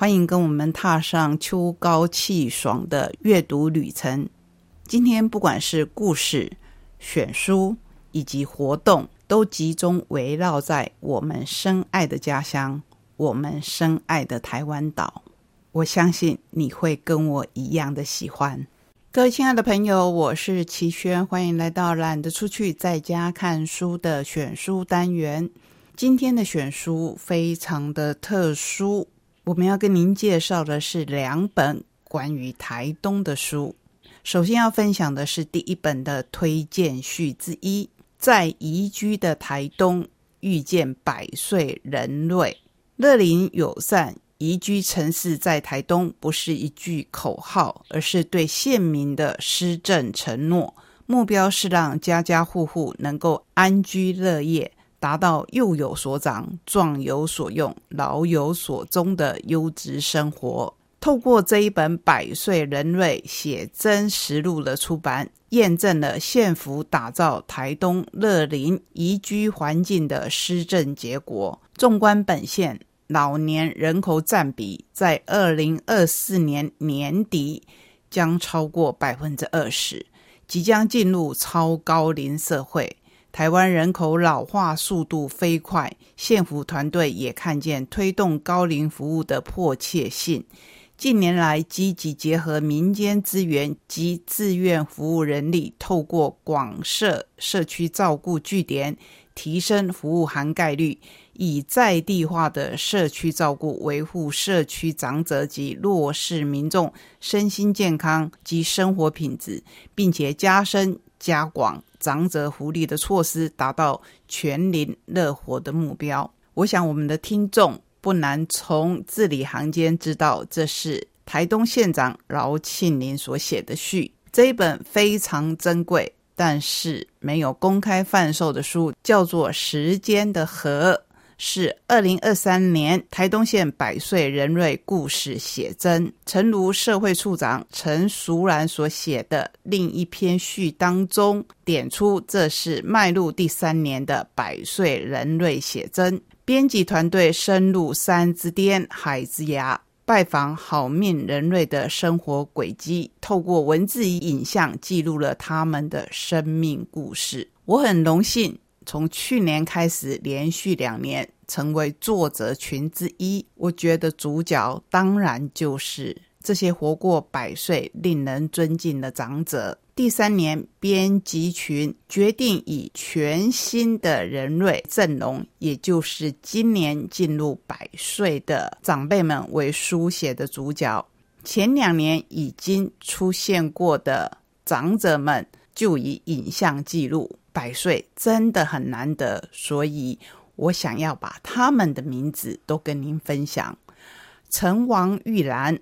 欢迎跟我们踏上秋高气爽的阅读旅程。今天不管是故事、选书以及活动。都集中围绕在我们深爱的家乡，我们深爱的台湾岛。我相信你会跟我一样的喜欢。各位亲爱的朋友，我是齐轩，欢迎来到懒得出去在家看书的选书单元。今天的选书非常的特殊，我们要跟您介绍的是两本关于台东的书。首先要分享的是第一本的推荐序之一。在宜居的台东遇见百岁人瑞，乐龄友善宜居城市在台东不是一句口号，而是对县民的施政承诺。目标是让家家户户能够安居乐业，达到幼有所长、壮有所用、老有所终的优质生活。透过这一本《百岁人瑞写真实录》的出版，验证了县府打造台东乐林宜居环境的施政结果。纵观本县老年人口占比，在二零二四年年底将超过百分之二十，即将进入超高龄社会。台湾人口老化速度飞快，县府团队也看见推动高龄服务的迫切性。近年来，积极结合民间资源及自愿服务人力，透过广设社区照顾据点，提升服务涵盖率，以在地化的社区照顾维护社区长者及弱势民众身心健康及生活品质，并且加深加广长者福利的措施，达到全龄乐活的目标。我想，我们的听众。不难从字里行间知道，这是台东县长饶庆林所写的序。这一本非常珍贵，但是没有公开贩售的书，叫做《时间的河》，是二零二三年台东县百岁人瑞故事写真。诚如社会处长陈淑兰所写的另一篇序当中点出，这是迈入第三年的百岁人瑞写真。编辑团队深入山之巅、海之涯，拜访好命人类的生活轨迹，透过文字与影像记录了他们的生命故事。我很荣幸从去年开始连续两年成为作者群之一。我觉得主角当然就是这些活过百岁、令人尊敬的长者。第三年，编辑群决定以全新的人类阵容，也就是今年进入百岁的长辈们为书写的主角。前两年已经出现过的长者们，就以影像记录。百岁真的很难得，所以我想要把他们的名字都跟您分享：陈王玉兰、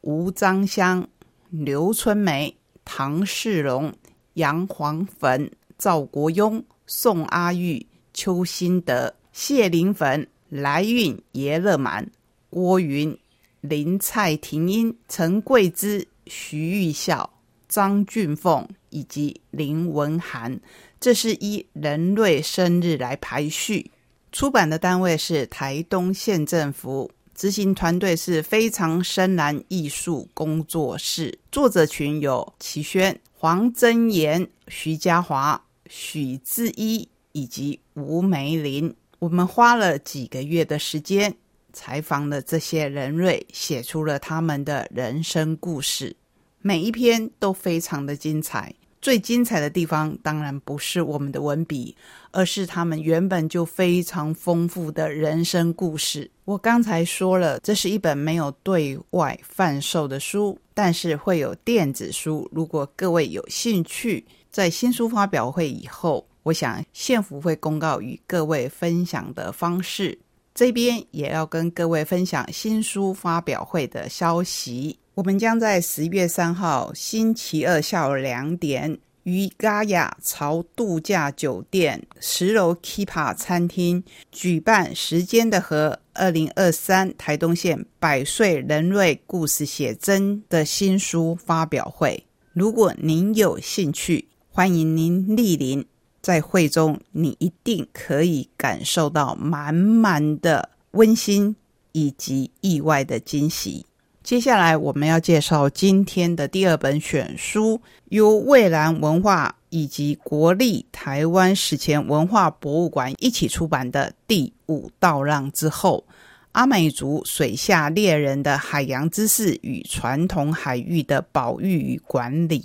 吴章香、刘春梅。唐世荣、杨黄粉、赵国庸、宋阿玉、邱新德、谢林粉、来运、耶乐满、郭云、林蔡婷英、陈桂芝、徐玉孝、张俊凤以及林文涵，这是依人类生日来排序。出版的单位是台东县政府。执行团队是非常深蓝艺术工作室，作者群有齐轩、黄真言、徐家华、许志一以及吴梅林。我们花了几个月的时间采访了这些人瑞，写出了他们的人生故事，每一篇都非常的精彩。最精彩的地方，当然不是我们的文笔，而是他们原本就非常丰富的人生故事。我刚才说了，这是一本没有对外贩售的书，但是会有电子书。如果各位有兴趣，在新书发表会以后，我想县府会公告与各位分享的方式。这边也要跟各位分享新书发表会的消息。我们将在十月三号星期二下午两点，于嘎雅潮度假酒店十楼 Kipa 餐厅举办《时间的河》二零二三台东县百岁人瑞故事写真的新书发表会。如果您有兴趣，欢迎您莅临。在会中，你一定可以感受到满满的温馨以及意外的惊喜。接下来，我们要介绍今天的第二本选书，由蔚蓝文化以及国立台湾史前文化博物馆一起出版的《第五道浪之后：阿美族水下猎人的海洋知识与传统海域的保育与管理》。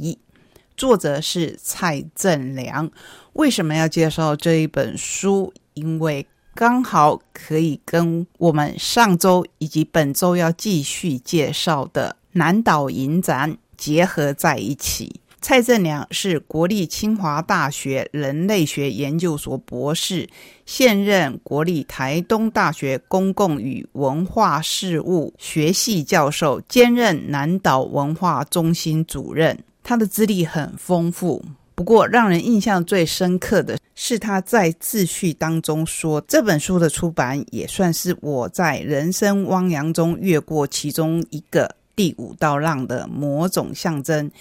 作者是蔡正良。为什么要介绍这一本书？因为刚好可以跟我们上周以及本周要继续介绍的南岛影展结合在一起。蔡正良是国立清华大学人类学研究所博士，现任国立台东大学公共与文化事务学系教授，兼任南岛文化中心主任。他的资历很丰富，不过让人印象最深刻的是他在自序当中说，这本书的出版也算是我在人生汪洋中越过其中一个第五道浪的某种象征。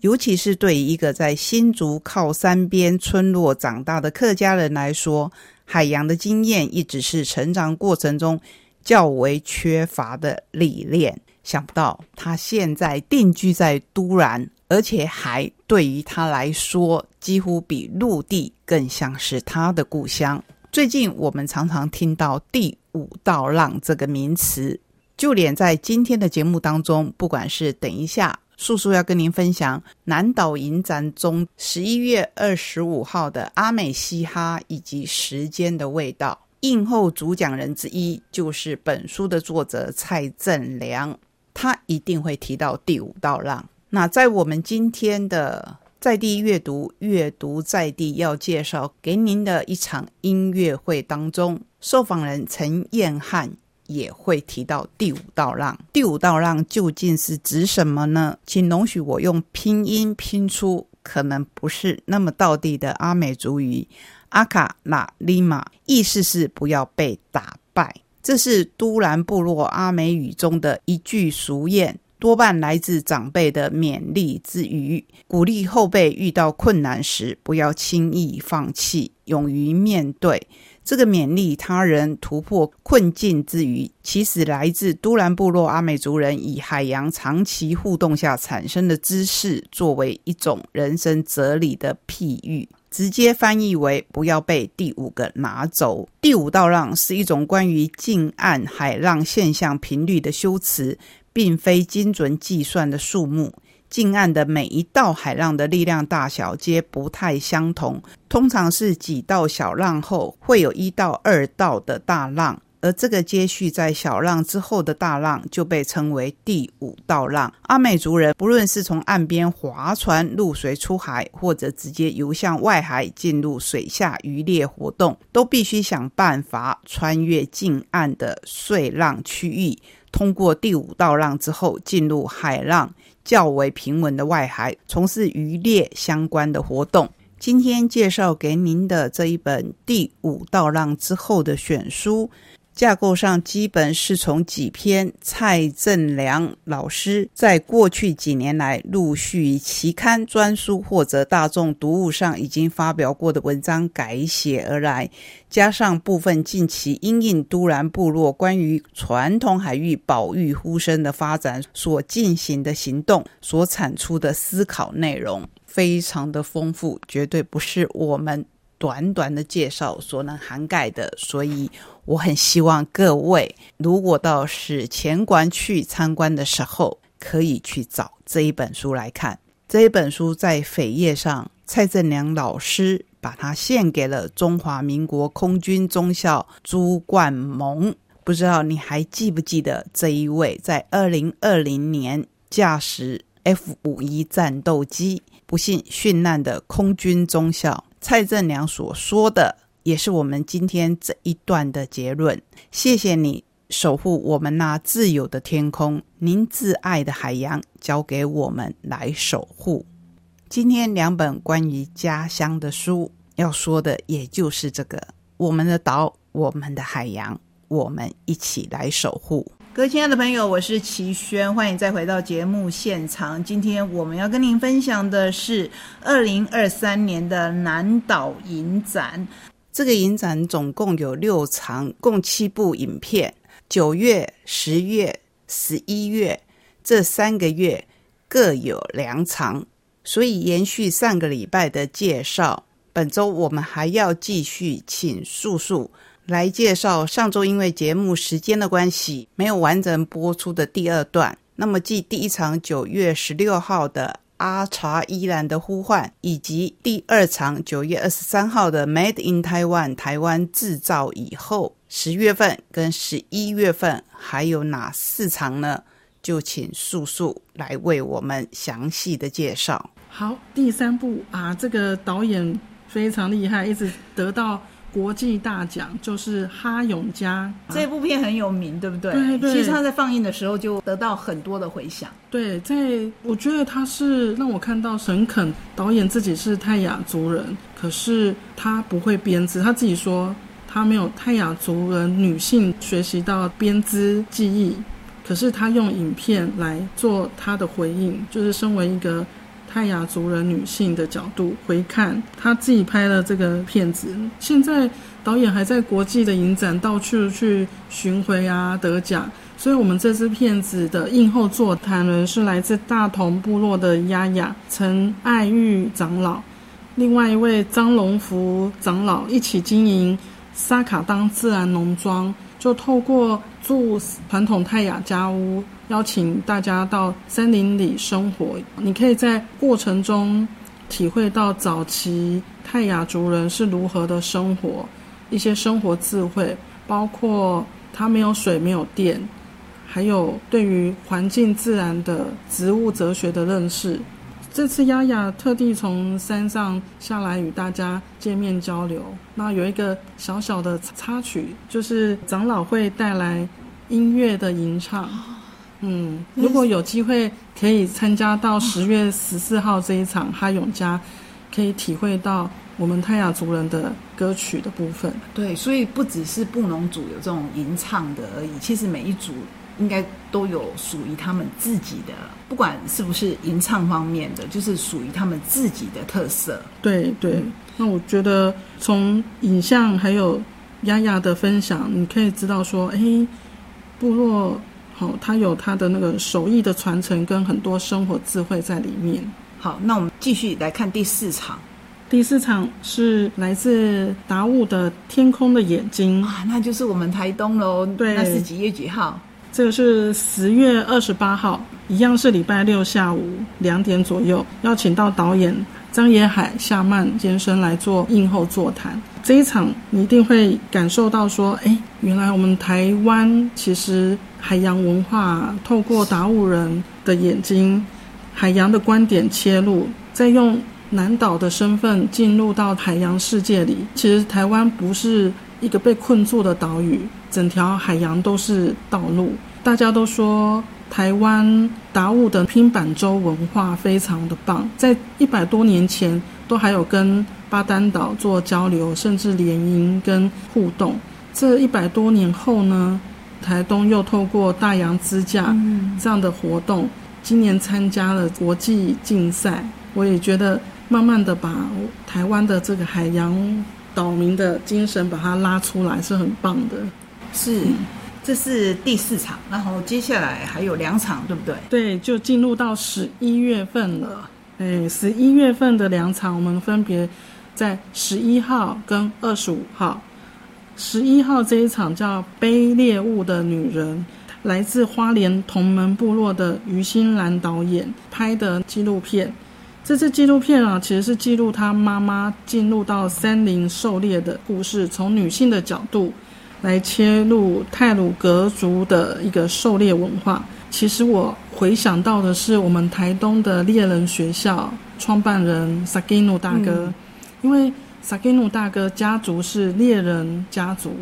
尤其是对于一个在新竹靠山边村落长大的客家人来说，海洋的经验一直是成长过程中较为缺乏的历练。想不到他现在定居在都兰。而且还对于他来说，几乎比陆地更像是他的故乡。最近我们常常听到“第五道浪”这个名词，就连在今天的节目当中，不管是等一下叔叔要跟您分享南岛影展中十一月二十五号的阿美嘻哈以及时间的味道，映后主讲人之一就是本书的作者蔡正良，他一定会提到“第五道浪”。那在我们今天的在地阅读、阅读在地要介绍给您的一场音乐会当中，受访人陈彦翰也会提到第五道浪。第五道浪究竟是指什么呢？请容许我用拼音拼出可能不是那么道地的阿美族语阿卡那利玛，意思是不要被打败。这是都兰部落阿美语中的一句俗谚。多半来自长辈的勉励之余，鼓励后辈遇到困难时不要轻易放弃，勇于面对。这个勉励他人突破困境之余，其实来自都兰部落阿美族人以海洋长期互动下产生的知识，作为一种人生哲理的譬喻，直接翻译为“不要被第五个拿走”。第五道浪是一种关于近岸海浪现象频率的修辞。并非精准计算的数目，近岸的每一道海浪的力量大小皆不太相同，通常是几道小浪后会有一到二道的大浪，而这个接续在小浪之后的大浪就被称为第五道浪。阿美族人不论是从岸边划船入水出海，或者直接游向外海进入水下渔猎活动，都必须想办法穿越近岸的碎浪区域。通过第五道浪之后，进入海浪较为平稳的外海，从事渔猎相关的活动。今天介绍给您的这一本《第五道浪之后》的选书。架构上基本是从几篇蔡正良老师在过去几年来陆续期刊专书或者大众读物上已经发表过的文章改写而来，加上部分近期因应都兰部落关于传统海域保育呼声的发展所进行的行动所产出的思考内容，非常的丰富，绝对不是我们。短短的介绍所能涵盖的，所以我很希望各位如果到史前馆去参观的时候，可以去找这一本书来看。这一本书在扉页上，蔡振良老师把它献给了中华民国空军中校朱冠蒙。不知道你还记不记得这一位在二零二零年驾驶 F 五一战斗机不幸殉难的空军中校？蔡正良所说的也是我们今天这一段的结论。谢谢你守护我们那自由的天空，您挚爱的海洋交给我们来守护。今天两本关于家乡的书要说的，也就是这个：我们的岛，我们的海洋，我们一起来守护。各位亲爱的朋友，我是齐轩，欢迎再回到节目现场。今天我们要跟您分享的是二零二三年的南岛影展。这个影展总共有六场，共七部影片。九月、十月、十一月这三个月各有两场，所以延续上个礼拜的介绍，本周我们还要继续请素素。来介绍上周因为节目时间的关系没有完整播出的第二段。那么，继第一场九月十六号的阿查伊兰的呼唤，以及第二场九月二十三号的 Made in Taiwan 台湾制造以后，十月份跟十一月份还有哪四场呢？就请素素来为我们详细的介绍。好，第三部啊，这个导演非常厉害，一直得到。国际大奖就是哈永家这部片很有名，对不对？对对。其实他在放映的时候就得到很多的回响。对，在我觉得他是让我看到沈肯导演自己是泰雅族人，可是他不会编织，他自己说他没有泰雅族人女性学习到编织技艺，可是他用影片来做他的回应，就是身为一个。泰雅族人女性的角度回看，她自己拍了这个片子。现在导演还在国际的影展到处去巡回啊，得奖。所以，我们这支片子的映后座谈人是来自大同部落的丫丫陈爱玉长老，另外一位张龙福长老一起经营沙卡当自然农庄，就透过住传统泰雅家屋。邀请大家到森林里生活，你可以在过程中体会到早期泰雅族人是如何的生活，一些生活智慧，包括他没有水、没有电，还有对于环境自然的植物哲学的认识。这次丫丫特地从山上下来与大家见面交流。那有一个小小的插曲，就是长老会带来音乐的吟唱。嗯，如果有机会可以参加到十月十四号这一场哈永家，可以体会到我们泰雅族人的歌曲的部分。对，所以不只是布农族有这种吟唱的而已，其实每一组应该都有属于他们自己的，不管是不是吟唱方面的，就是属于他们自己的特色。对对，那我觉得从影像还有丫丫的分享，你可以知道说，哎，部落。好，他有他的那个手艺的传承跟很多生活智慧在里面。好，那我们继续来看第四场。第四场是来自达悟的《天空的眼睛》啊，那就是我们台东喽。对，那是几月几号？这个是十月二十八号，一样是礼拜六下午两点左右，邀请到导演张野海、夏曼先生来做映后座谈。这一场你一定会感受到说，哎，原来我们台湾其实。海洋文化透过达悟人的眼睛，海洋的观点切入，再用南岛的身份进入到海洋世界里。其实台湾不是一个被困住的岛屿，整条海洋都是道路。大家都说台湾达悟的拼板舟文化非常的棒，在一百多年前都还有跟巴丹岛做交流，甚至联营跟互动。这一百多年后呢？台东又透过大洋支架这样的活动，今年参加了国际竞赛。我也觉得，慢慢的把台湾的这个海洋岛民的精神把它拉出来，是很棒的。是，这是第四场，然后接下来还有两场，对不对？对，就进入到十一月份了。哎，十一月份的两场，我们分别在十一号跟二十五号。十一号这一场叫《背猎物的女人》，来自花莲同门部落的于心兰导演拍的纪录片。这支纪录片啊，其实是记录她妈妈进入到森林狩猎的故事，从女性的角度来切入泰鲁格族的一个狩猎文化。其实我回想到的是我们台东的猎人学校创办人萨基努大哥，因为。萨基努大哥家族是猎人家族，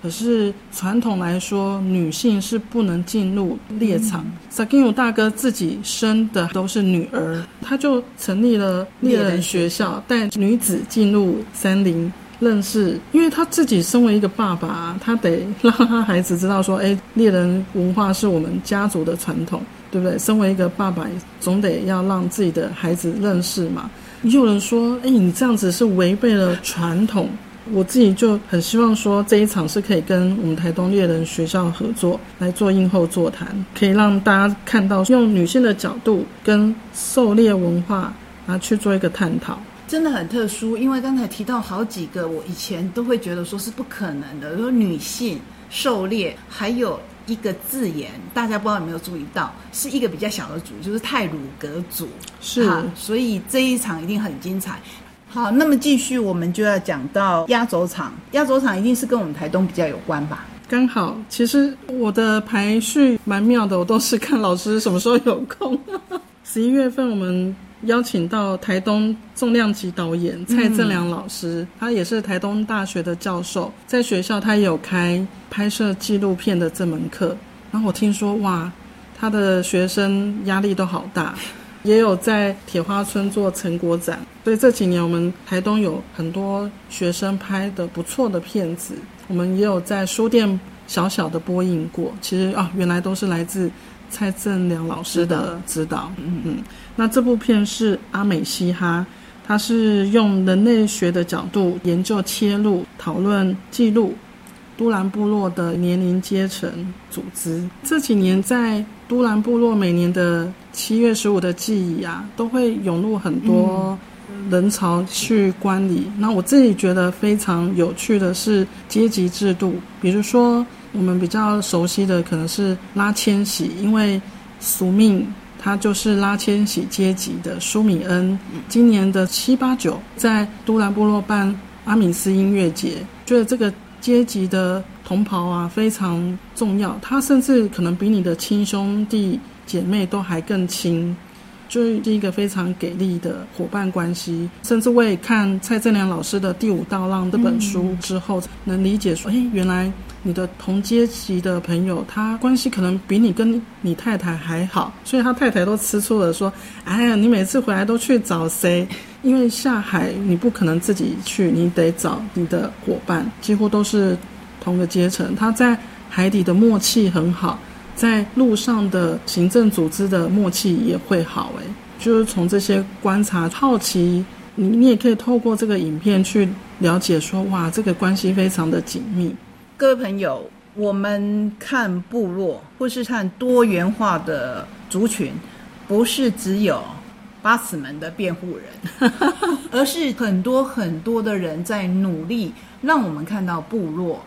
可是传统来说，女性是不能进入猎场。萨基努大哥自己生的都是女儿，他就成立了猎人学校，带女子进入森林。认识，因为他自己身为一个爸爸，他得让他孩子知道说，哎，猎人文化是我们家族的传统，对不对？身为一个爸爸，总得要让自己的孩子认识嘛。也有人说，哎，你这样子是违背了传统。我自己就很希望说，这一场是可以跟我们台东猎人学校合作来做映后座谈，可以让大家看到用女性的角度跟狩猎文化啊去做一个探讨。真的很特殊，因为刚才提到好几个，我以前都会觉得说是不可能的，说女性狩猎，还有一个字眼，大家不知道有没有注意到，是一个比较小的组，就是泰鲁格组，是，所以这一场一定很精彩。好，那么继续，我们就要讲到压轴场，压轴场一定是跟我们台东比较有关吧？刚好，其实我的排序蛮妙的，我都是看老师什么时候有空。十一月份我们。邀请到台东重量级导演蔡正良老师，他也是台东大学的教授，在学校他也有开拍摄纪录片的这门课。然后我听说，哇，他的学生压力都好大，也有在铁花村做成果展。所以这几年我们台东有很多学生拍的不错的片子，我们也有在书店小小的播映过。其实啊，原来都是来自。蔡正良老师的指导，嗯嗯，那这部片是阿美嘻哈，它是用人类学的角度研究、切入、讨论、记录都兰部落的年龄阶层组织。这几年在都兰部落，每年的七月十五的记忆啊，都会涌入很多人潮去观礼。那我自己觉得非常有趣的是阶级制度，比如说。我们比较熟悉的可能是拉千禧，因为宿命他就是拉千禧阶级的舒米恩。今年的七八九在都兰部落办阿米斯音乐节，觉得这个阶级的同袍啊非常重要，他甚至可能比你的亲兄弟姐妹都还更亲。就是一个非常给力的伙伴关系，甚至我也看蔡正良老师的《第五道浪》这本书之后，能理解说，哎，原来你的同阶级的朋友，他关系可能比你跟你太太还好，所以他太太都吃醋了，说，哎呀，你每次回来都去找谁？因为下海你不可能自己去，你得找你的伙伴，几乎都是同个阶层，他在海底的默契很好。在路上的行政组织的默契也会好诶，就是从这些观察好奇，你你也可以透过这个影片去了解说，哇，这个关系非常的紧密。各位朋友，我们看部落或是看多元化的族群，不是只有八尺门的辩护人，而是很多很多的人在努力，让我们看到部落。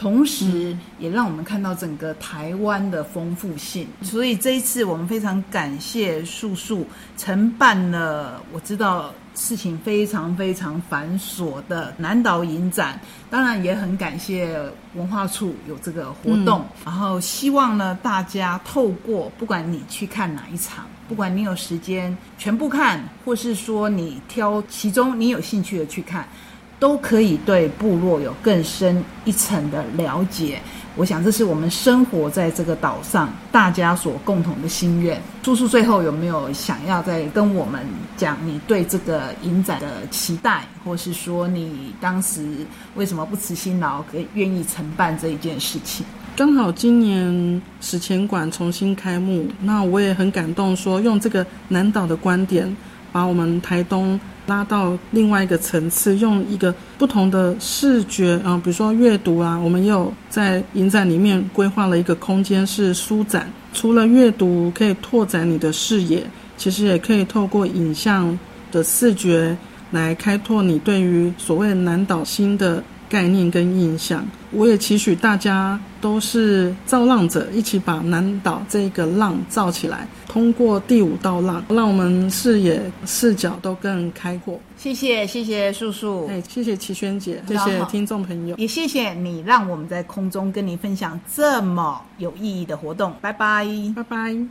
同时，也让我们看到整个台湾的丰富性。所以这一次，我们非常感谢素素承办了。我知道事情非常非常繁琐的南岛影展，当然也很感谢文化处有这个活动。然后希望呢，大家透过不管你去看哪一场，不管你有时间全部看，或是说你挑其中你有兴趣的去看。都可以对部落有更深一层的了解。我想这是我们生活在这个岛上大家所共同的心愿。叔叔最后有没有想要再跟我们讲你对这个影展的期待，或是说你当时为什么不辞辛劳，可以愿意承办这一件事情？刚好今年史前馆重新开幕，那我也很感动，说用这个南岛的观点，把我们台东。拉到另外一个层次，用一个不同的视觉啊，比如说阅读啊，我们也有在影展里面规划了一个空间是书展。除了阅读可以拓展你的视野，其实也可以透过影像的视觉来开拓你对于所谓南岛新的。概念跟印象，我也期许大家都是造浪者，一起把南岛这个浪造起来。通过第五道浪，让我们视野视角都更开阔。谢谢，谢谢叔叔，哎，谢谢齐轩姐，谢谢听众朋友，也谢谢你让我们在空中跟你分享这么有意义的活动。拜拜，拜拜。